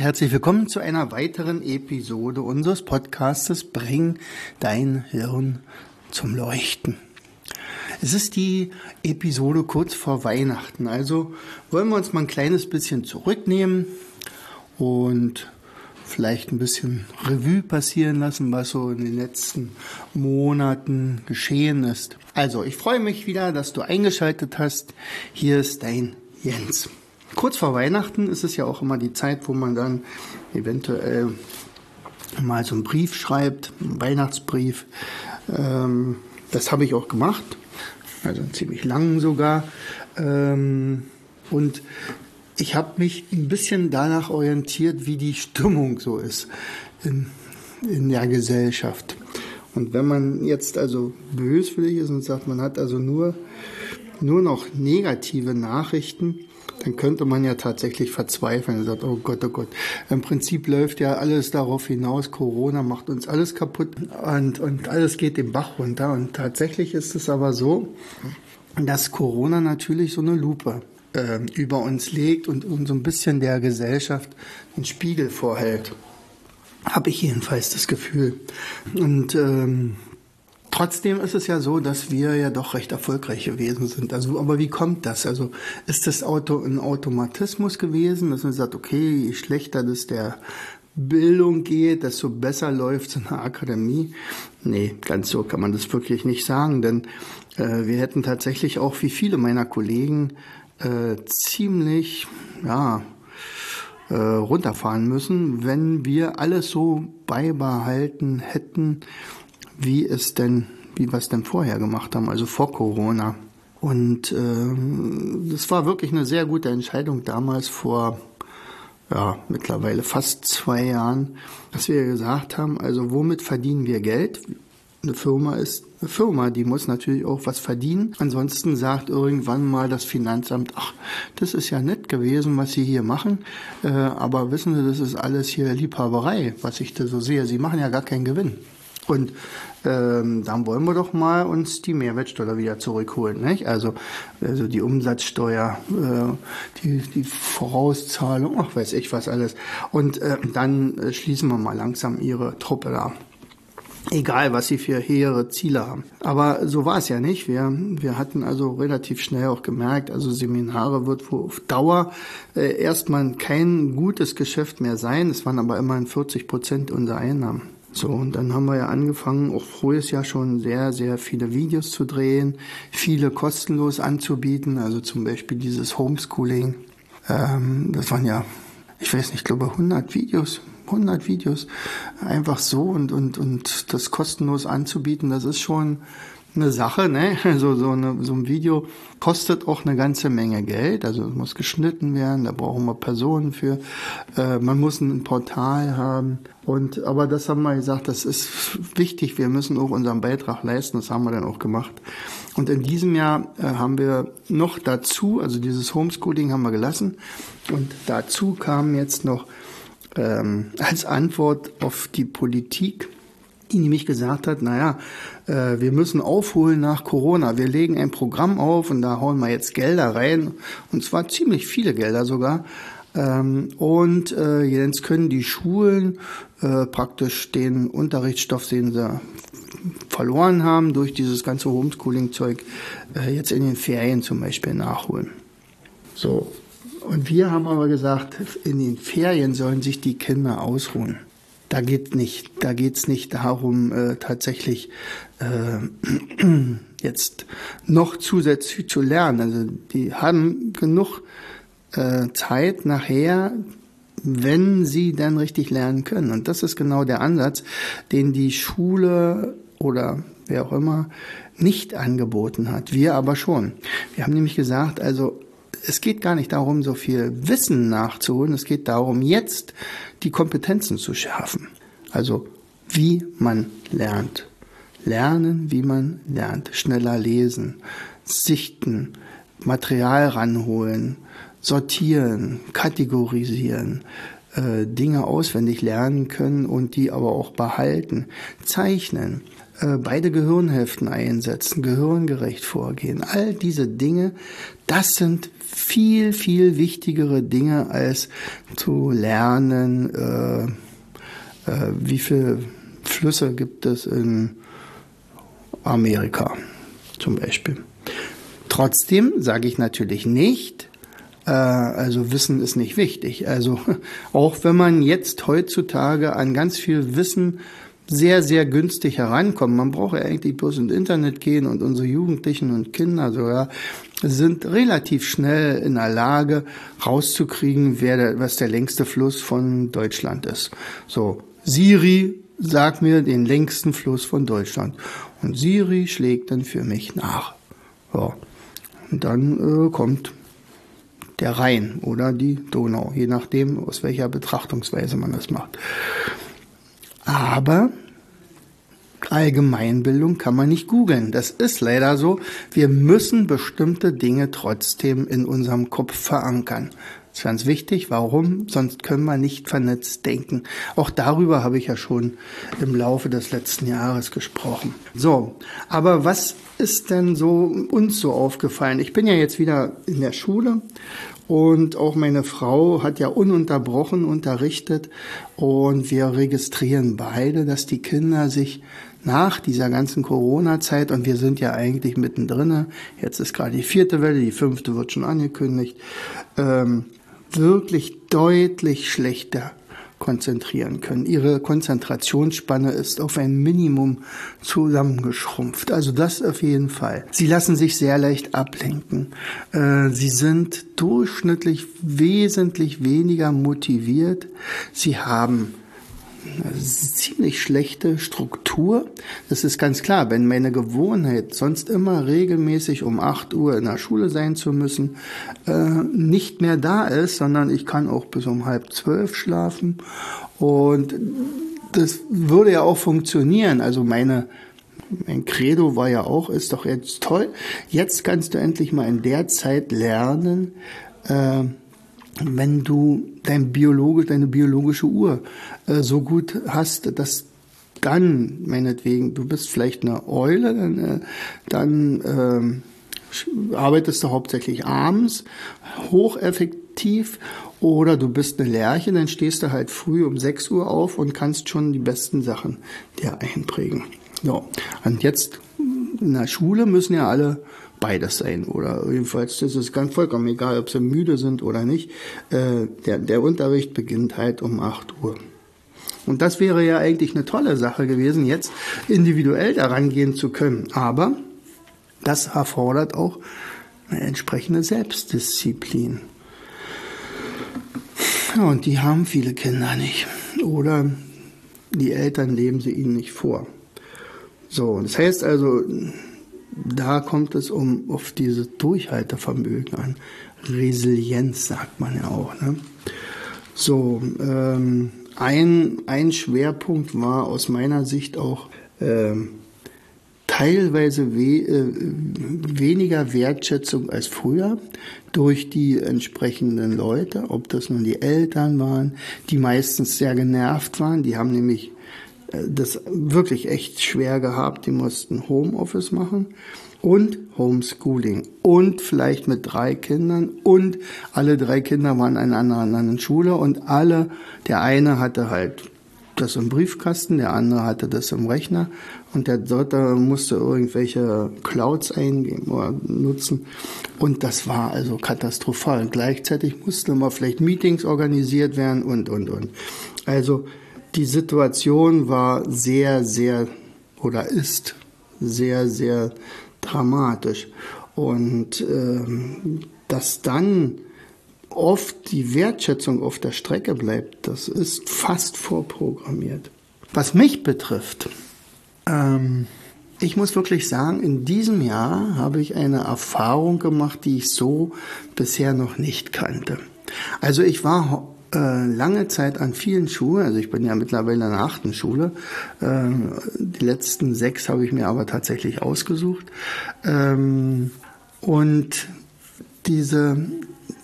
Herzlich willkommen zu einer weiteren Episode unseres Podcastes Bring dein Hirn zum Leuchten. Es ist die Episode kurz vor Weihnachten, also wollen wir uns mal ein kleines bisschen zurücknehmen und vielleicht ein bisschen Revue passieren lassen, was so in den letzten Monaten geschehen ist. Also, ich freue mich wieder, dass du eingeschaltet hast. Hier ist dein Jens. Kurz vor Weihnachten ist es ja auch immer die Zeit, wo man dann eventuell mal so einen Brief schreibt, einen Weihnachtsbrief. Ähm, das habe ich auch gemacht, also ziemlich lang sogar. Ähm, und ich habe mich ein bisschen danach orientiert, wie die Stimmung so ist in, in der Gesellschaft. Und wenn man jetzt also böswillig ist und sagt, man hat also nur, nur noch negative Nachrichten, dann könnte man ja tatsächlich verzweifeln und sagt, oh Gott, oh Gott. Im Prinzip läuft ja alles darauf hinaus, Corona macht uns alles kaputt und, und alles geht den Bach runter. Und tatsächlich ist es aber so, dass Corona natürlich so eine Lupe äh, über uns legt und uns so ein bisschen der Gesellschaft einen Spiegel vorhält. Habe ich jedenfalls das Gefühl. Und ähm, Trotzdem ist es ja so, dass wir ja doch recht erfolgreich gewesen sind. Also, aber wie kommt das? Also, ist das Auto ein Automatismus gewesen, dass man sagt, okay, je schlechter das der Bildung geht, desto besser läuft es in der Akademie? Nee, ganz so kann man das wirklich nicht sagen, denn äh, wir hätten tatsächlich auch wie viele meiner Kollegen äh, ziemlich, ja, äh, runterfahren müssen, wenn wir alles so beibehalten hätten, wie es denn, wie wir es denn vorher gemacht haben, also vor Corona. Und äh, das war wirklich eine sehr gute Entscheidung damals vor ja, mittlerweile fast zwei Jahren, dass wir gesagt haben, also womit verdienen wir Geld? Eine Firma ist eine Firma, die muss natürlich auch was verdienen. Ansonsten sagt irgendwann mal das Finanzamt, ach, das ist ja nett gewesen, was Sie hier machen, äh, aber wissen Sie, das ist alles hier Liebhaberei, was ich da so sehe. Sie machen ja gar keinen Gewinn. Und ähm, dann wollen wir doch mal uns die Mehrwertsteuer wieder zurückholen. Nicht? Also, also die Umsatzsteuer, äh, die, die Vorauszahlung, ach weiß ich was alles. Und äh, dann äh, schließen wir mal langsam ihre Truppe da. Egal, was sie für hehre Ziele haben. Aber so war es ja nicht. Wir, wir hatten also relativ schnell auch gemerkt, also Seminare wird auf Dauer äh, erstmal kein gutes Geschäft mehr sein. Es waren aber immerhin 40 Prozent unserer Einnahmen. So, und dann haben wir ja angefangen, auch frühes Jahr schon sehr, sehr viele Videos zu drehen, viele kostenlos anzubieten, also zum Beispiel dieses Homeschooling. Ähm, das waren ja, ich weiß nicht, ich glaube 100 Videos, 100 Videos, einfach so und, und, und das kostenlos anzubieten, das ist schon eine Sache, ne? Also so, eine, so ein Video kostet auch eine ganze Menge Geld. Also es muss geschnitten werden, da brauchen wir Personen für. Äh, man muss ein Portal haben. Und aber das haben wir gesagt, das ist wichtig. Wir müssen auch unseren Beitrag leisten. Das haben wir dann auch gemacht. Und in diesem Jahr äh, haben wir noch dazu, also dieses Homeschooling haben wir gelassen. Und dazu kam jetzt noch ähm, als Antwort auf die Politik die nämlich gesagt hat, naja, äh, wir müssen aufholen nach Corona. Wir legen ein Programm auf und da hauen wir jetzt Gelder rein. Und zwar ziemlich viele Gelder sogar. Ähm, und äh, jetzt können die Schulen äh, praktisch den Unterrichtsstoff, den sie verloren haben durch dieses ganze Homeschooling-Zeug, äh, jetzt in den Ferien zum Beispiel nachholen. So. Und wir haben aber gesagt, in den Ferien sollen sich die Kinder ausruhen. Da geht nicht, da geht's nicht darum, äh, tatsächlich äh, jetzt noch zusätzlich zu lernen. Also die haben genug äh, Zeit nachher, wenn sie dann richtig lernen können. Und das ist genau der Ansatz, den die Schule oder wer auch immer nicht angeboten hat. Wir aber schon. Wir haben nämlich gesagt, also es geht gar nicht darum, so viel Wissen nachzuholen. Es geht darum, jetzt die Kompetenzen zu schärfen. Also, wie man lernt. Lernen, wie man lernt. Schneller lesen, sichten, Material ranholen, sortieren, kategorisieren, äh, Dinge auswendig lernen können und die aber auch behalten, zeichnen, äh, beide Gehirnhälften einsetzen, gehirngerecht vorgehen. All diese Dinge, das sind viel, viel wichtigere Dinge als zu lernen, äh, äh, wie viele Flüsse gibt es in Amerika zum Beispiel. Trotzdem sage ich natürlich nicht, äh, also Wissen ist nicht wichtig. Also auch wenn man jetzt heutzutage an ganz viel Wissen sehr, sehr günstig herankommt. Man braucht ja eigentlich bloß ins Internet gehen und unsere Jugendlichen und Kinder sogar sind relativ schnell in der Lage rauszukriegen, wer der, was der längste Fluss von Deutschland ist. So, Siri sagt mir den längsten Fluss von Deutschland. Und Siri schlägt dann für mich nach. Ja. Und dann äh, kommt der Rhein oder die Donau, je nachdem, aus welcher Betrachtungsweise man das macht. Aber Allgemeinbildung kann man nicht googeln. Das ist leider so. Wir müssen bestimmte Dinge trotzdem in unserem Kopf verankern. Das ist ganz wichtig. Warum? Sonst können wir nicht vernetzt denken. Auch darüber habe ich ja schon im Laufe des letzten Jahres gesprochen. So, aber was ist denn so uns so aufgefallen? Ich bin ja jetzt wieder in der Schule und auch meine Frau hat ja ununterbrochen unterrichtet und wir registrieren beide, dass die Kinder sich nach dieser ganzen Corona-Zeit, und wir sind ja eigentlich mittendrin, jetzt ist gerade die vierte Welle, die fünfte wird schon angekündigt, ähm, wirklich deutlich schlechter konzentrieren können. Ihre Konzentrationsspanne ist auf ein Minimum zusammengeschrumpft. Also das auf jeden Fall. Sie lassen sich sehr leicht ablenken. Äh, sie sind durchschnittlich wesentlich weniger motiviert. Sie haben ziemlich schlechte Struktur. Das ist ganz klar, wenn meine Gewohnheit, sonst immer regelmäßig um 8 Uhr in der Schule sein zu müssen, äh, nicht mehr da ist, sondern ich kann auch bis um halb zwölf schlafen. Und das würde ja auch funktionieren. Also meine mein Credo war ja auch, ist doch jetzt toll. Jetzt kannst du endlich mal in der Zeit lernen, äh, wenn du dein Biologe, deine biologische Uhr äh, so gut hast, dass dann, meinetwegen, du bist vielleicht eine Eule, dann, äh, dann äh, arbeitest du hauptsächlich abends, hocheffektiv, oder du bist eine Lerche, dann stehst du halt früh um 6 Uhr auf und kannst schon die besten Sachen dir einprägen. So. Und jetzt in der Schule müssen ja alle beides sein. Oder jedenfalls, das ist ganz vollkommen egal, ob sie müde sind oder nicht. Äh, der, der Unterricht beginnt halt um 8 Uhr. Und das wäre ja eigentlich eine tolle Sache gewesen, jetzt individuell daran gehen zu können. Aber das erfordert auch eine entsprechende Selbstdisziplin. Ja, und die haben viele Kinder nicht. Oder die Eltern leben sie ihnen nicht vor. So, das heißt also, da kommt es um auf dieses Durchhaltevermögen an. Resilienz sagt man ja auch. Ne? So, ähm, ein, ein Schwerpunkt war aus meiner Sicht auch ähm, teilweise we äh, weniger Wertschätzung als früher durch die entsprechenden Leute, ob das nun die Eltern waren, die meistens sehr genervt waren, die haben nämlich das wirklich echt schwer gehabt. Die mussten Homeoffice machen und Homeschooling und vielleicht mit drei Kindern und alle drei Kinder waren in einer anderen Schule und alle, der eine hatte halt das im Briefkasten, der andere hatte das im Rechner und der dritte musste irgendwelche Clouds eingeben oder nutzen und das war also katastrophal. Gleichzeitig mussten immer vielleicht Meetings organisiert werden und und und. Also die Situation war sehr, sehr oder ist sehr, sehr dramatisch. Und ähm, dass dann oft die Wertschätzung auf der Strecke bleibt, das ist fast vorprogrammiert. Was mich betrifft, ähm, ich muss wirklich sagen, in diesem Jahr habe ich eine Erfahrung gemacht, die ich so bisher noch nicht kannte. Also ich war äh, lange Zeit an vielen Schulen, also ich bin ja mittlerweile in der achten Schule, äh, die letzten sechs habe ich mir aber tatsächlich ausgesucht. Ähm, und diese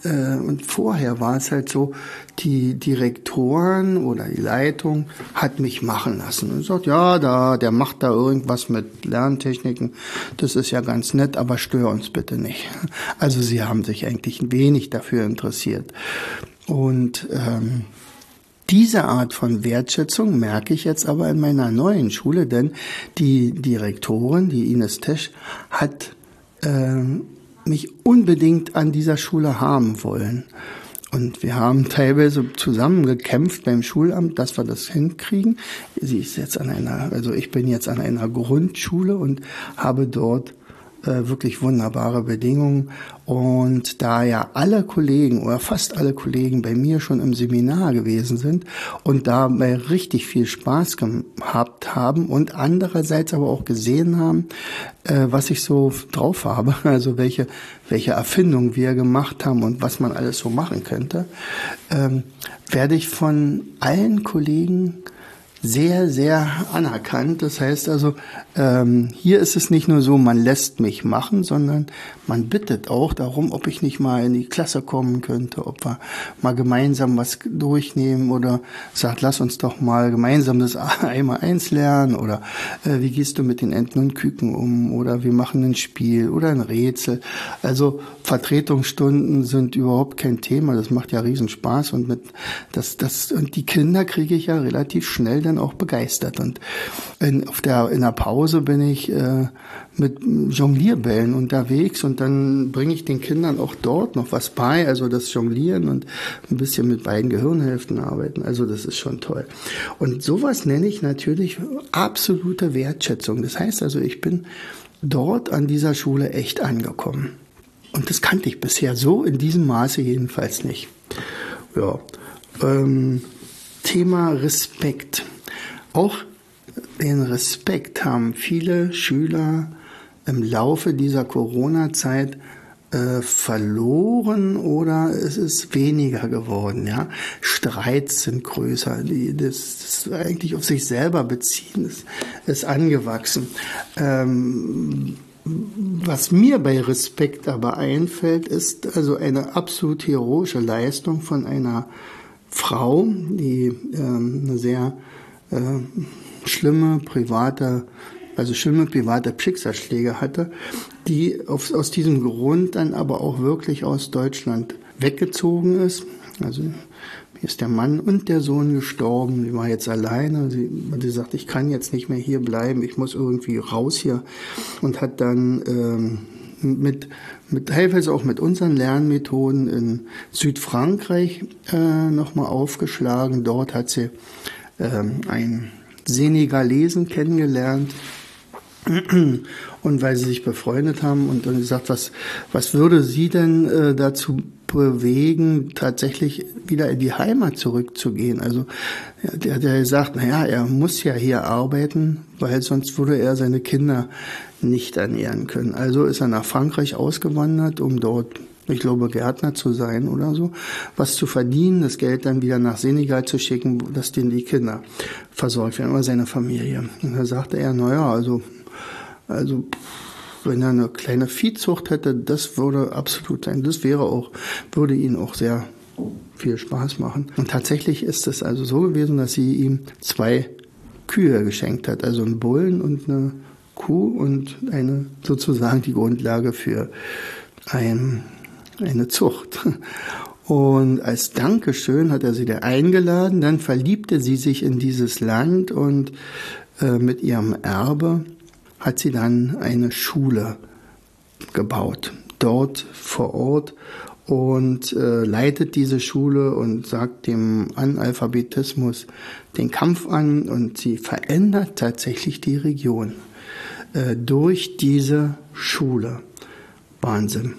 äh, und vorher war es halt so, die Direktoren oder die Leitung hat mich machen lassen und sagt, ja, da, der macht da irgendwas mit Lerntechniken. Das ist ja ganz nett, aber stör uns bitte nicht. Also sie haben sich eigentlich wenig dafür interessiert. Und ähm, diese Art von Wertschätzung merke ich jetzt aber in meiner neuen Schule, denn die Direktorin, die Ines Tesch, hat ähm, mich unbedingt an dieser Schule haben wollen. Und wir haben teilweise zusammen gekämpft beim Schulamt, dass wir das hinkriegen. Sie ist jetzt an einer, also ich bin jetzt an einer Grundschule und habe dort äh, wirklich wunderbare Bedingungen. Und da ja alle Kollegen oder fast alle Kollegen bei mir schon im Seminar gewesen sind und dabei richtig viel Spaß gehabt haben und andererseits aber auch gesehen haben, äh, was ich so drauf habe, also welche, welche Erfindungen wir gemacht haben und was man alles so machen könnte, ähm, werde ich von allen Kollegen sehr, sehr anerkannt. Das heißt also, ähm, hier ist es nicht nur so, man lässt mich machen, sondern man bittet auch darum, ob ich nicht mal in die Klasse kommen könnte, ob wir mal gemeinsam was durchnehmen oder sagt, lass uns doch mal gemeinsam das einmal eins lernen oder äh, wie gehst du mit den Enten und Küken um oder wir machen ein Spiel oder ein Rätsel. Also Vertretungsstunden sind überhaupt kein Thema. Das macht ja riesen Spaß und mit das das und die Kinder kriege ich ja relativ schnell dann auch begeistert und in, auf der in der Pause bin ich äh, mit Jonglierbällen unterwegs und dann bringe ich den Kindern auch dort noch was bei, also das Jonglieren und ein bisschen mit beiden Gehirnhälften arbeiten. Also das ist schon toll. Und sowas nenne ich natürlich absolute Wertschätzung. Das heißt also, ich bin dort an dieser Schule echt angekommen. Und das kannte ich bisher so in diesem Maße jedenfalls nicht. Ja. Ähm, Thema Respekt. Auch den Respekt haben viele Schüler im Laufe dieser Corona-Zeit äh, verloren oder es ist weniger geworden. Ja, Streits sind größer, die das, das eigentlich auf sich selber beziehen, ist, ist angewachsen. Ähm, was mir bei Respekt aber einfällt, ist also eine absolut heroische Leistung von einer Frau, die ähm, eine sehr äh, schlimme private also schlimme private Schicksalsschläge hatte, die auf, aus diesem Grund dann aber auch wirklich aus Deutschland weggezogen ist. Also ist der Mann und der Sohn gestorben. Sie war jetzt alleine. Sie, sie sagt, ich kann jetzt nicht mehr hier bleiben. Ich muss irgendwie raus hier. Und hat dann ähm, mit, mit teilweise auch mit unseren Lernmethoden in Südfrankreich äh, nochmal aufgeschlagen. Dort hat sie ähm, einen Senegalesen kennengelernt, und weil sie sich befreundet haben und dann gesagt, was, was würde sie denn äh, dazu bewegen, tatsächlich wieder in die Heimat zurückzugehen? Also der hat ja gesagt, naja, er muss ja hier arbeiten, weil sonst würde er seine Kinder nicht ernähren können. Also ist er nach Frankreich ausgewandert, um dort ich glaube, Gärtner zu sein oder so, was zu verdienen, das Geld dann wieder nach Senegal zu schicken, dass denen die Kinder versorgt werden oder seine Familie. Und da sagte er, naja, also also wenn er eine kleine Viehzucht hätte, das würde absolut sein. Das wäre auch, würde ihn auch sehr viel Spaß machen. Und tatsächlich ist es also so gewesen, dass sie ihm zwei Kühe geschenkt hat, also einen Bullen und eine Kuh und eine sozusagen die Grundlage für ein, eine Zucht. Und als Dankeschön hat er sie da eingeladen, dann verliebte sie sich in dieses Land und äh, mit ihrem Erbe hat sie dann eine Schule gebaut, dort vor Ort und äh, leitet diese Schule und sagt dem Analphabetismus den Kampf an und sie verändert tatsächlich die Region äh, durch diese Schule. Wahnsinn.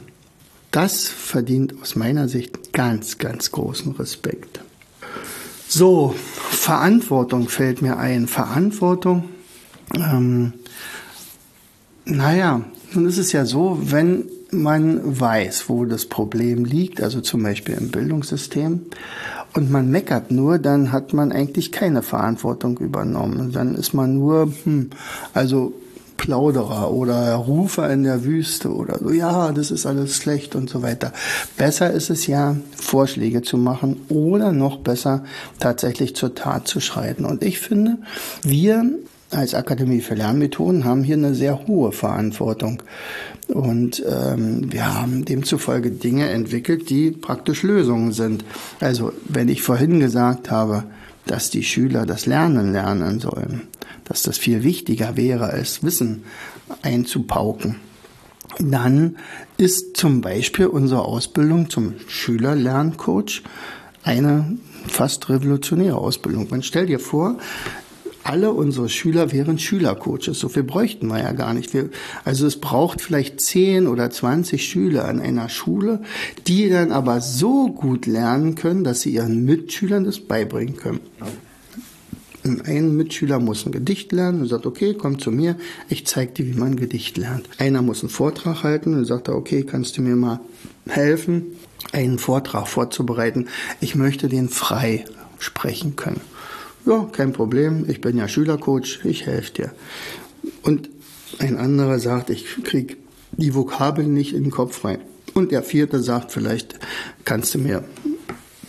Das verdient aus meiner Sicht ganz, ganz großen Respekt. So, Verantwortung fällt mir ein. Verantwortung ähm, Naja, nun ist es ja so, wenn man weiß, wo das Problem liegt, also zum Beispiel im Bildungssystem, und man meckert nur, dann hat man eigentlich keine Verantwortung übernommen. Dann ist man nur, hm, also Plauderer oder Rufer in der Wüste oder so, ja, das ist alles schlecht und so weiter. Besser ist es ja, Vorschläge zu machen oder noch besser tatsächlich zur Tat zu schreiten. Und ich finde, wir als Akademie für Lernmethoden haben hier eine sehr hohe Verantwortung. Und ähm, wir haben demzufolge Dinge entwickelt, die praktisch Lösungen sind. Also wenn ich vorhin gesagt habe, dass die Schüler das Lernen lernen sollen, dass das viel wichtiger wäre, als Wissen einzupauken, dann ist zum Beispiel unsere Ausbildung zum Schülerlerncoach eine fast revolutionäre Ausbildung. Man stellt dir vor, alle unsere Schüler wären Schülercoaches. So viel bräuchten wir ja gar nicht. Wir, also es braucht vielleicht 10 oder 20 Schüler an einer Schule, die dann aber so gut lernen können, dass sie ihren Mitschülern das beibringen können. Ein Mitschüler muss ein Gedicht lernen und sagt, okay, komm zu mir, ich zeige dir, wie man ein Gedicht lernt. Einer muss einen Vortrag halten und sagt, okay, kannst du mir mal helfen, einen Vortrag vorzubereiten? Ich möchte den frei sprechen können. Ja, kein Problem, ich bin ja Schülercoach, ich helfe dir. Und ein anderer sagt, ich krieg die Vokabeln nicht in den Kopf rein. Und der vierte sagt, vielleicht kannst du mir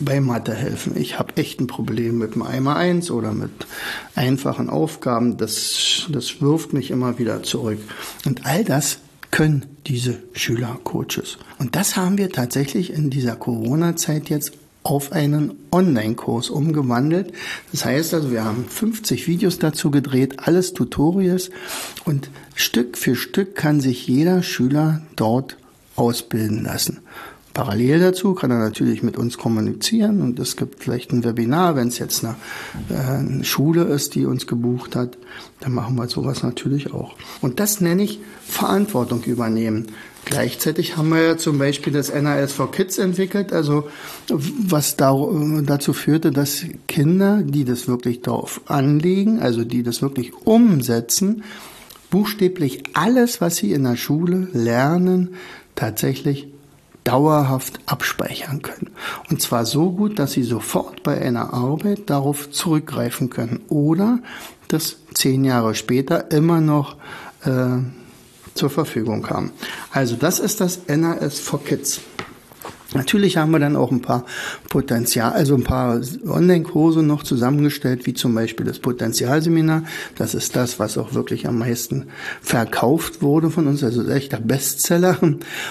bei Mathe helfen. Ich habe echt ein Problem mit dem Eimer 1 oder mit einfachen Aufgaben. Das, das wirft mich immer wieder zurück. Und all das können diese Schülercoaches. Und das haben wir tatsächlich in dieser Corona-Zeit jetzt auf einen Online-Kurs umgewandelt. Das heißt also, wir haben 50 Videos dazu gedreht, alles Tutorials und Stück für Stück kann sich jeder Schüler dort ausbilden lassen. Parallel dazu kann er natürlich mit uns kommunizieren und es gibt vielleicht ein Webinar, wenn es jetzt eine, äh, eine, Schule ist, die uns gebucht hat, dann machen wir sowas natürlich auch. Und das nenne ich Verantwortung übernehmen. Gleichzeitig haben wir ja zum Beispiel das NAS for Kids entwickelt, also was da, dazu führte, dass Kinder, die das wirklich darauf anlegen, also die das wirklich umsetzen, buchstäblich alles, was sie in der Schule lernen, tatsächlich dauerhaft abspeichern können. Und zwar so gut, dass sie sofort bei einer Arbeit darauf zurückgreifen können oder das zehn Jahre später immer noch äh, zur Verfügung haben. Also das ist das NAS for Kids. Natürlich haben wir dann auch ein paar Potenzial, also ein paar Online-Kurse noch zusammengestellt, wie zum Beispiel das Potenzialseminar. Das ist das, was auch wirklich am meisten verkauft wurde von uns, also echter Bestseller.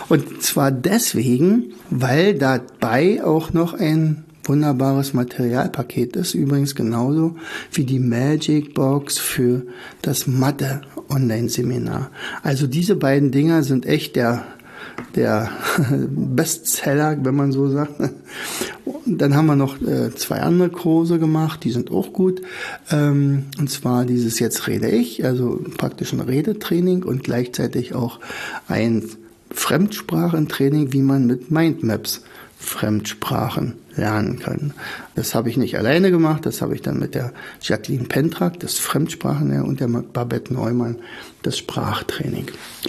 Und zwar deswegen, weil dabei auch noch ein wunderbares Materialpaket ist. Übrigens genauso wie die Magic Box für das Mathe Online-Seminar. Also diese beiden Dinger sind echt der der Bestseller, wenn man so sagt. Und dann haben wir noch äh, zwei andere Kurse gemacht, die sind auch gut. Ähm, und zwar dieses Jetzt rede ich, also praktisch ein Redetraining und gleichzeitig auch ein Fremdsprachentraining, wie man mit Mindmaps Fremdsprachen lernen kann. Das habe ich nicht alleine gemacht, das habe ich dann mit der Jacqueline Pentrak, das Fremdsprachen, und der Babette Neumann, das Sprachtraining.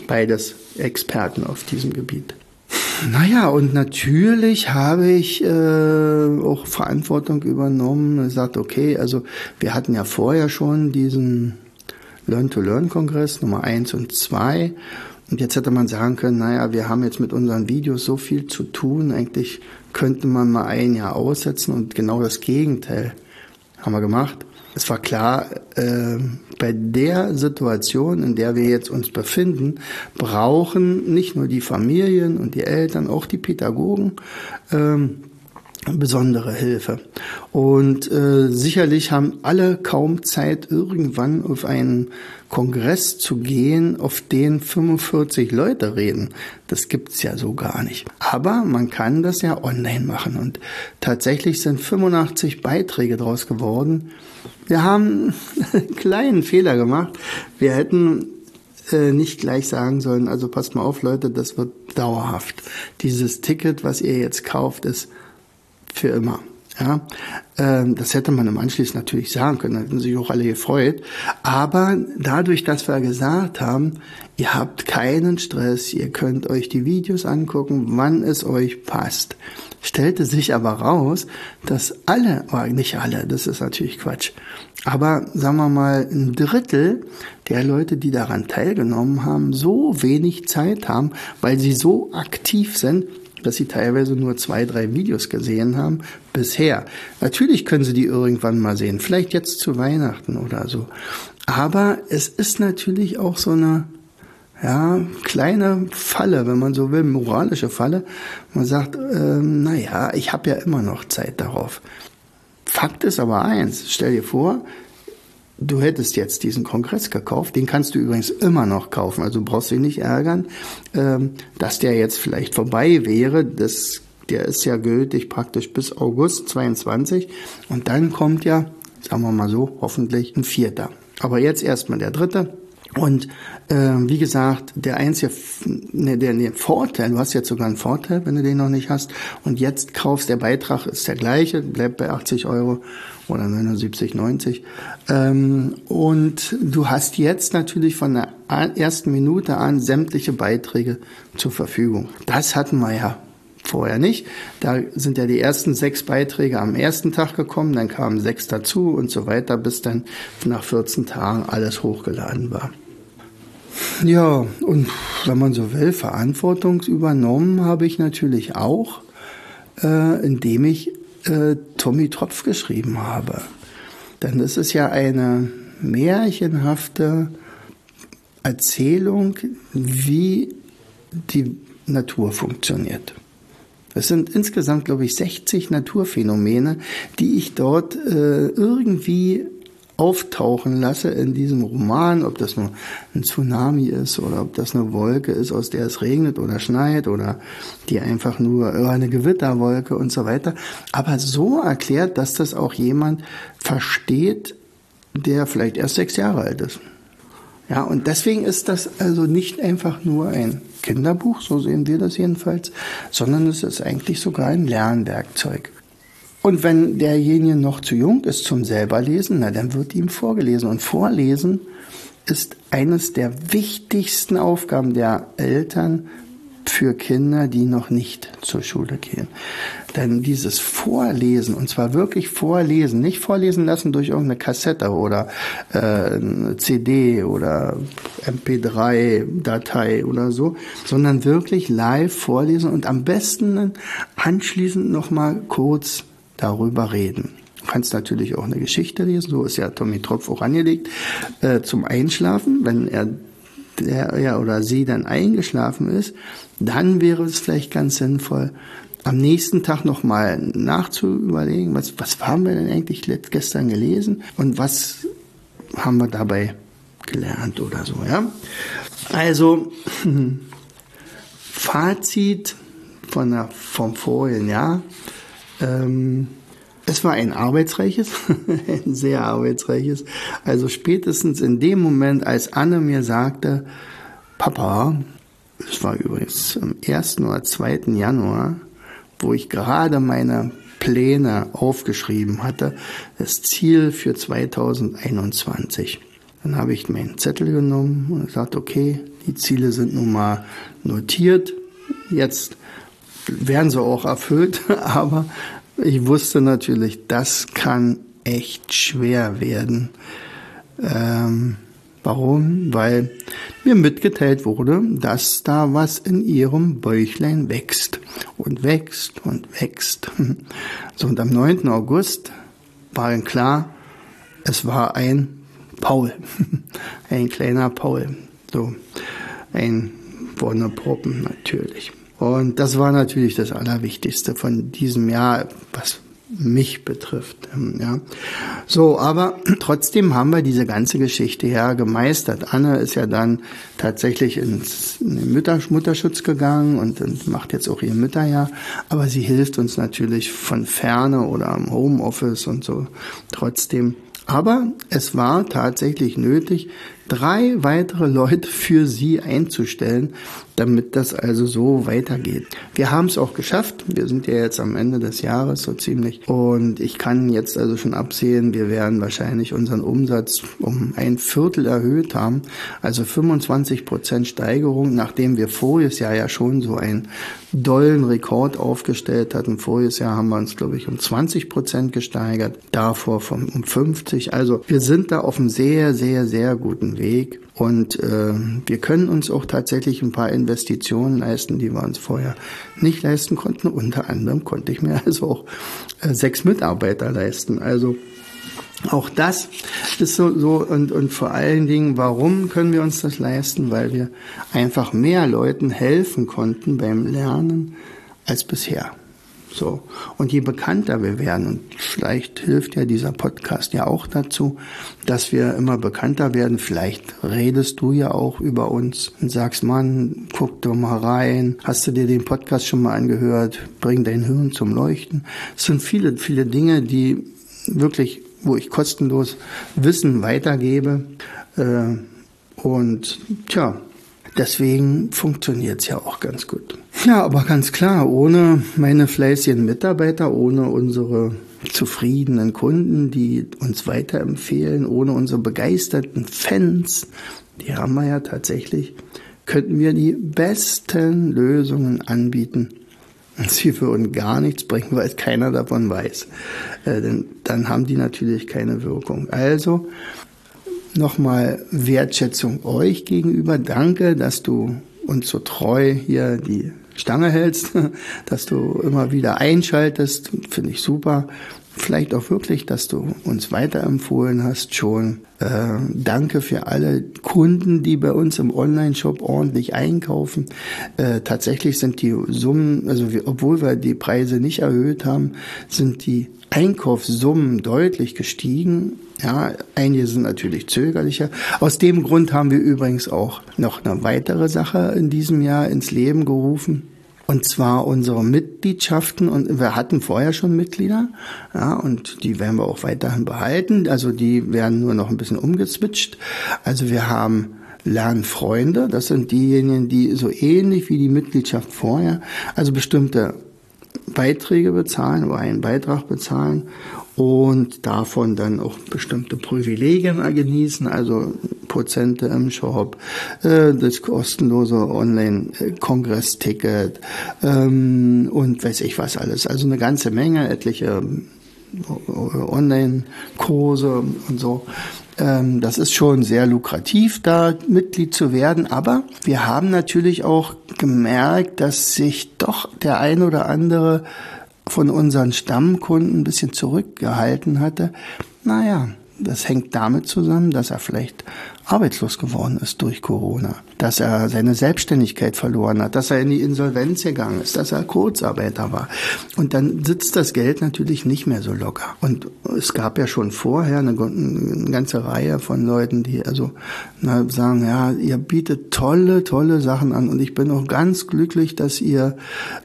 Beides Experten auf diesem Gebiet. Naja, und natürlich habe ich äh, auch Verantwortung übernommen gesagt, okay, also wir hatten ja vorher schon diesen Learn-to-Learn-Kongress Nummer eins und zwei und jetzt hätte man sagen können, naja, wir haben jetzt mit unseren Videos so viel zu tun, eigentlich könnte man mal ein Jahr aussetzen und genau das Gegenteil haben wir gemacht. Es war klar, äh, bei der Situation, in der wir jetzt uns befinden, brauchen nicht nur die Familien und die Eltern, auch die Pädagogen ähm, besondere Hilfe. Und äh, sicherlich haben alle kaum Zeit, irgendwann auf einen Kongress zu gehen, auf den 45 Leute reden. Das gibt's ja so gar nicht. Aber man kann das ja online machen. Und tatsächlich sind 85 Beiträge draus geworden. Wir haben einen kleinen Fehler gemacht. Wir hätten äh, nicht gleich sagen sollen, also passt mal auf, Leute, das wird dauerhaft. Dieses Ticket, was ihr jetzt kauft, ist für immer. Ja, ähm, das hätte man im Anschluss natürlich sagen können, da hätten sich auch alle gefreut. Aber dadurch, dass wir gesagt haben, ihr habt keinen Stress, ihr könnt euch die Videos angucken, wann es euch passt, stellte sich aber raus, dass alle, oder oh, nicht alle, das ist natürlich Quatsch, aber sagen wir mal ein Drittel der Leute, die daran teilgenommen haben, so wenig Zeit haben, weil sie so aktiv sind, dass sie teilweise nur zwei, drei Videos gesehen haben bisher. Natürlich können sie die irgendwann mal sehen, vielleicht jetzt zu Weihnachten oder so. Aber es ist natürlich auch so eine ja, kleine Falle, wenn man so will, moralische Falle. Man sagt, ähm, naja, ich habe ja immer noch Zeit darauf. Fakt ist aber eins, stell dir vor, du hättest jetzt diesen Kongress gekauft, den kannst du übrigens immer noch kaufen, also brauchst du dich nicht ärgern, ähm, dass der jetzt vielleicht vorbei wäre, das, der ist ja gültig praktisch bis August 22 und dann kommt ja, sagen wir mal so, hoffentlich ein vierter. Aber jetzt erstmal der dritte. Und äh, wie gesagt, der einzige ne, der, der Vorteil, du hast jetzt sogar einen Vorteil, wenn du den noch nicht hast, und jetzt kaufst, der Beitrag ist der gleiche, bleibt bei 80 Euro oder 79, 90. Ähm, und du hast jetzt natürlich von der ersten Minute an sämtliche Beiträge zur Verfügung. Das hatten wir ja vorher nicht. Da sind ja die ersten sechs Beiträge am ersten Tag gekommen, dann kamen sechs dazu und so weiter, bis dann nach 14 Tagen alles hochgeladen war. Ja, und wenn man so will, Verantwortung übernommen habe ich natürlich auch, äh, indem ich äh, Tommy Tropf geschrieben habe. Denn es ist ja eine märchenhafte Erzählung, wie die Natur funktioniert. Es sind insgesamt, glaube ich, 60 Naturphänomene, die ich dort äh, irgendwie auftauchen lasse in diesem Roman, ob das nur ein Tsunami ist oder ob das eine Wolke ist, aus der es regnet oder schneit oder die einfach nur eine Gewitterwolke und so weiter. Aber so erklärt, dass das auch jemand versteht, der vielleicht erst sechs Jahre alt ist. Ja, und deswegen ist das also nicht einfach nur ein Kinderbuch, so sehen wir das jedenfalls, sondern es ist eigentlich sogar ein Lernwerkzeug. Und wenn derjenige noch zu jung ist zum selberlesen, na, dann wird ihm vorgelesen. Und Vorlesen ist eines der wichtigsten Aufgaben der Eltern für Kinder, die noch nicht zur Schule gehen. Denn dieses Vorlesen, und zwar wirklich vorlesen, nicht vorlesen lassen durch irgendeine Kassette oder äh, CD oder MP3-Datei oder so, sondern wirklich live vorlesen und am besten anschließend nochmal kurz darüber reden. Du kannst natürlich auch eine Geschichte lesen, so ist ja Tommy Tropf auch angelegt, äh, zum Einschlafen, wenn er der ja, oder sie dann eingeschlafen ist, dann wäre es vielleicht ganz sinnvoll, am nächsten Tag nochmal nachzuüberlegen, was, was haben wir denn eigentlich gestern gelesen und was haben wir dabei gelernt oder so, ja. Also, Fazit von der, vom vorigen Jahr. Ähm, es war ein arbeitsreiches, ein sehr arbeitsreiches. Also spätestens in dem Moment, als Anne mir sagte, Papa, es war übrigens am 1. oder 2. Januar, wo ich gerade meine Pläne aufgeschrieben hatte, das Ziel für 2021. Dann habe ich meinen Zettel genommen und gesagt, okay, die Ziele sind nun mal notiert. Jetzt werden sie auch erfüllt, aber ich wusste natürlich, das kann echt schwer werden. Ähm, warum? Weil mir mitgeteilt wurde, dass da was in ihrem Bäuchlein wächst und wächst und wächst. So, und am 9. August war dann klar, es war ein Paul, ein kleiner Paul, so ein Wonneproppen natürlich. Und das war natürlich das Allerwichtigste von diesem Jahr, was mich betrifft. Ja. So, aber trotzdem haben wir diese ganze Geschichte ja gemeistert. Anne ist ja dann tatsächlich ins Mütter, Mutterschutz gegangen und, und macht jetzt auch ihr Mütterjahr. Aber sie hilft uns natürlich von ferne oder am Homeoffice und so trotzdem. Aber es war tatsächlich nötig, drei weitere Leute für Sie einzustellen, damit das also so weitergeht. Wir haben es auch geschafft. Wir sind ja jetzt am Ende des Jahres so ziemlich. Und ich kann jetzt also schon absehen, wir werden wahrscheinlich unseren Umsatz um ein Viertel erhöht haben. Also 25 Prozent Steigerung, nachdem wir voriges Jahr ja schon so einen dollen Rekord aufgestellt hatten. Voriges Jahr haben wir uns, glaube ich, um 20 Prozent gesteigert, davor von, um 50. Also wir sind da auf einem sehr, sehr, sehr guten Weg. Und äh, wir können uns auch tatsächlich ein paar Investitionen leisten, die wir uns vorher nicht leisten konnten. Unter anderem konnte ich mir also auch äh, sechs Mitarbeiter leisten. Also auch das ist so, so und, und vor allen Dingen, warum können wir uns das leisten? Weil wir einfach mehr Leuten helfen konnten beim Lernen als bisher. So. Und je bekannter wir werden, und vielleicht hilft ja dieser Podcast ja auch dazu, dass wir immer bekannter werden. Vielleicht redest du ja auch über uns und sagst, Mann, guck doch mal rein. Hast du dir den Podcast schon mal angehört? Bring dein Hirn zum Leuchten. Es sind viele, viele Dinge, die wirklich, wo ich kostenlos Wissen weitergebe. Äh, und tja, Deswegen funktioniert's ja auch ganz gut. Ja, aber ganz klar, ohne meine fleißigen Mitarbeiter, ohne unsere zufriedenen Kunden, die uns weiterempfehlen, ohne unsere begeisterten Fans, die haben wir ja tatsächlich, könnten wir die besten Lösungen anbieten. Sie würden gar nichts bringen, weil keiner davon weiß. Äh, denn dann haben die natürlich keine Wirkung. Also nochmal Wertschätzung euch gegenüber. Danke, dass du uns so treu hier die Stange hältst, dass du immer wieder einschaltest, finde ich super. Vielleicht auch wirklich, dass du uns weiterempfohlen hast schon. Äh, danke für alle Kunden, die bei uns im Online-Shop ordentlich einkaufen. Äh, tatsächlich sind die Summen, also wir, obwohl wir die Preise nicht erhöht haben, sind die Einkaufssummen deutlich gestiegen. Ja, einige sind natürlich zögerlicher. Aus dem Grund haben wir übrigens auch noch eine weitere Sache in diesem Jahr ins Leben gerufen. Und zwar unsere Mitgliedschaften und wir hatten vorher schon Mitglieder, ja, und die werden wir auch weiterhin behalten. Also die werden nur noch ein bisschen umgezwitscht. Also wir haben Lernfreunde, das sind diejenigen, die so ähnlich wie die Mitgliedschaft vorher, also bestimmte Beiträge bezahlen oder einen Beitrag bezahlen und davon dann auch bestimmte Privilegien genießen, also Prozente im Shop, äh, das kostenlose Online-Kongress-Ticket ähm, und weiß ich was alles. Also eine ganze Menge, etliche äh, Online-Kurse und so. Ähm, das ist schon sehr lukrativ, da Mitglied zu werden. Aber wir haben natürlich auch gemerkt, dass sich doch der ein oder andere von unseren Stammkunden ein bisschen zurückgehalten hatte. Naja, das hängt damit zusammen, dass er vielleicht arbeitslos geworden ist durch Corona, dass er seine Selbstständigkeit verloren hat, dass er in die Insolvenz gegangen ist, dass er Kurzarbeiter war. Und dann sitzt das Geld natürlich nicht mehr so locker. Und es gab ja schon vorher eine, eine ganze Reihe von Leuten, die also na, sagen, ja, ihr bietet tolle, tolle Sachen an und ich bin auch ganz glücklich, dass ihr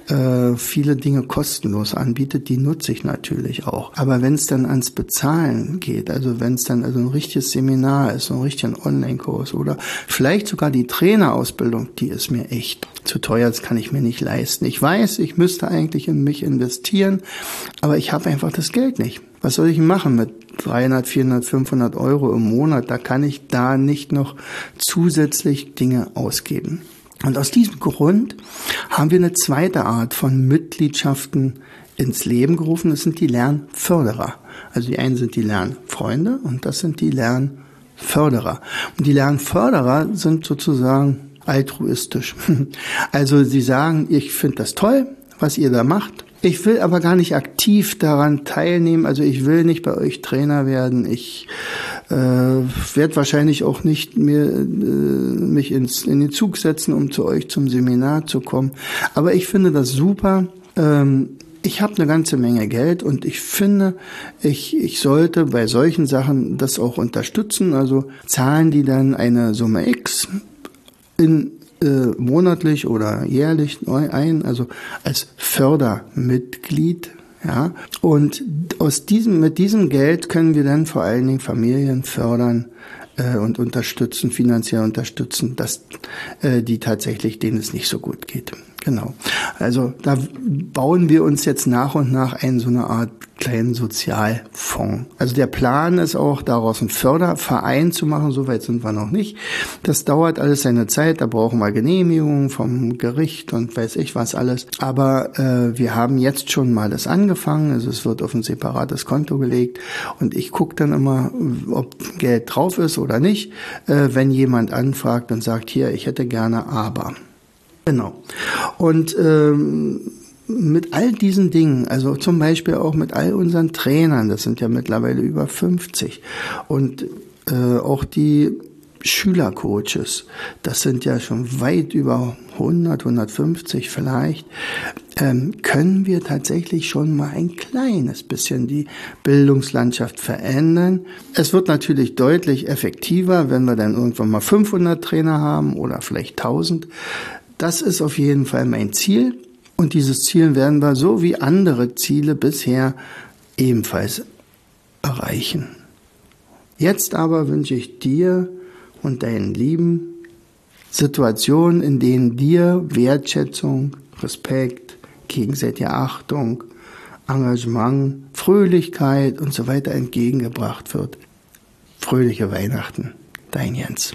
äh, viele Dinge kostenlos anbietet. Die nutze ich natürlich auch. Aber wenn es dann ans Bezahlen geht, also wenn es dann also ein richtiges Seminar ist, so ein richtigen Online-Kurs oder vielleicht sogar die Trainerausbildung, die ist mir echt zu teuer, das kann ich mir nicht leisten. Ich weiß, ich müsste eigentlich in mich investieren, aber ich habe einfach das Geld nicht. Was soll ich machen mit 300, 400, 500 Euro im Monat? Da kann ich da nicht noch zusätzlich Dinge ausgeben. Und aus diesem Grund haben wir eine zweite Art von Mitgliedschaften ins Leben gerufen. Das sind die Lernförderer. Also die einen sind die Lernfreunde und das sind die Lernförderer. Förderer. Und die Lernförderer sind sozusagen altruistisch. Also sie sagen, ich finde das toll, was ihr da macht. Ich will aber gar nicht aktiv daran teilnehmen. Also ich will nicht bei euch Trainer werden. Ich äh, werde wahrscheinlich auch nicht mehr äh, mich ins, in den Zug setzen, um zu euch zum Seminar zu kommen. Aber ich finde das super. Ähm, ich habe eine ganze Menge Geld und ich finde, ich, ich sollte bei solchen Sachen das auch unterstützen. Also zahlen die dann eine Summe X in äh, monatlich oder jährlich neu ein, also als Fördermitglied. Ja, und aus diesem, mit diesem Geld können wir dann vor allen Dingen Familien fördern, äh, und unterstützen, finanziell unterstützen, dass äh, die tatsächlich, denen es nicht so gut geht. Genau. Also da bauen wir uns jetzt nach und nach ein so eine Art kleinen Sozialfonds. Also der Plan ist auch, daraus einen Förderverein zu machen. Soweit sind wir noch nicht. Das dauert alles seine Zeit. Da brauchen wir Genehmigungen vom Gericht und weiß ich was alles. Aber äh, wir haben jetzt schon mal das angefangen. Also es wird auf ein separates Konto gelegt. Und ich gucke dann immer, ob Geld drauf ist oder nicht. Äh, wenn jemand anfragt und sagt, hier, ich hätte gerne aber. Genau. Und ähm, mit all diesen Dingen, also zum Beispiel auch mit all unseren Trainern, das sind ja mittlerweile über 50, und äh, auch die Schülercoaches, das sind ja schon weit über 100, 150 vielleicht, ähm, können wir tatsächlich schon mal ein kleines bisschen die Bildungslandschaft verändern. Es wird natürlich deutlich effektiver, wenn wir dann irgendwann mal 500 Trainer haben oder vielleicht 1000. Das ist auf jeden Fall mein Ziel. Und dieses Ziel werden wir so wie andere Ziele bisher ebenfalls erreichen. Jetzt aber wünsche ich dir und deinen Lieben Situationen, in denen dir Wertschätzung, Respekt, gegenseitige Achtung, Engagement, Fröhlichkeit und so weiter entgegengebracht wird. Fröhliche Weihnachten, dein Jens.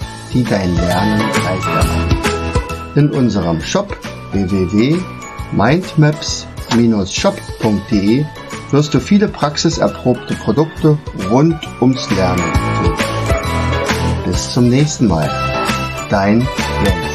die dein Lernen leichter machen. In unserem Shop www.mindmaps-shop.de wirst du viele praxiserprobte Produkte rund ums Lernen finden. Bis zum nächsten Mal. Dein Jens.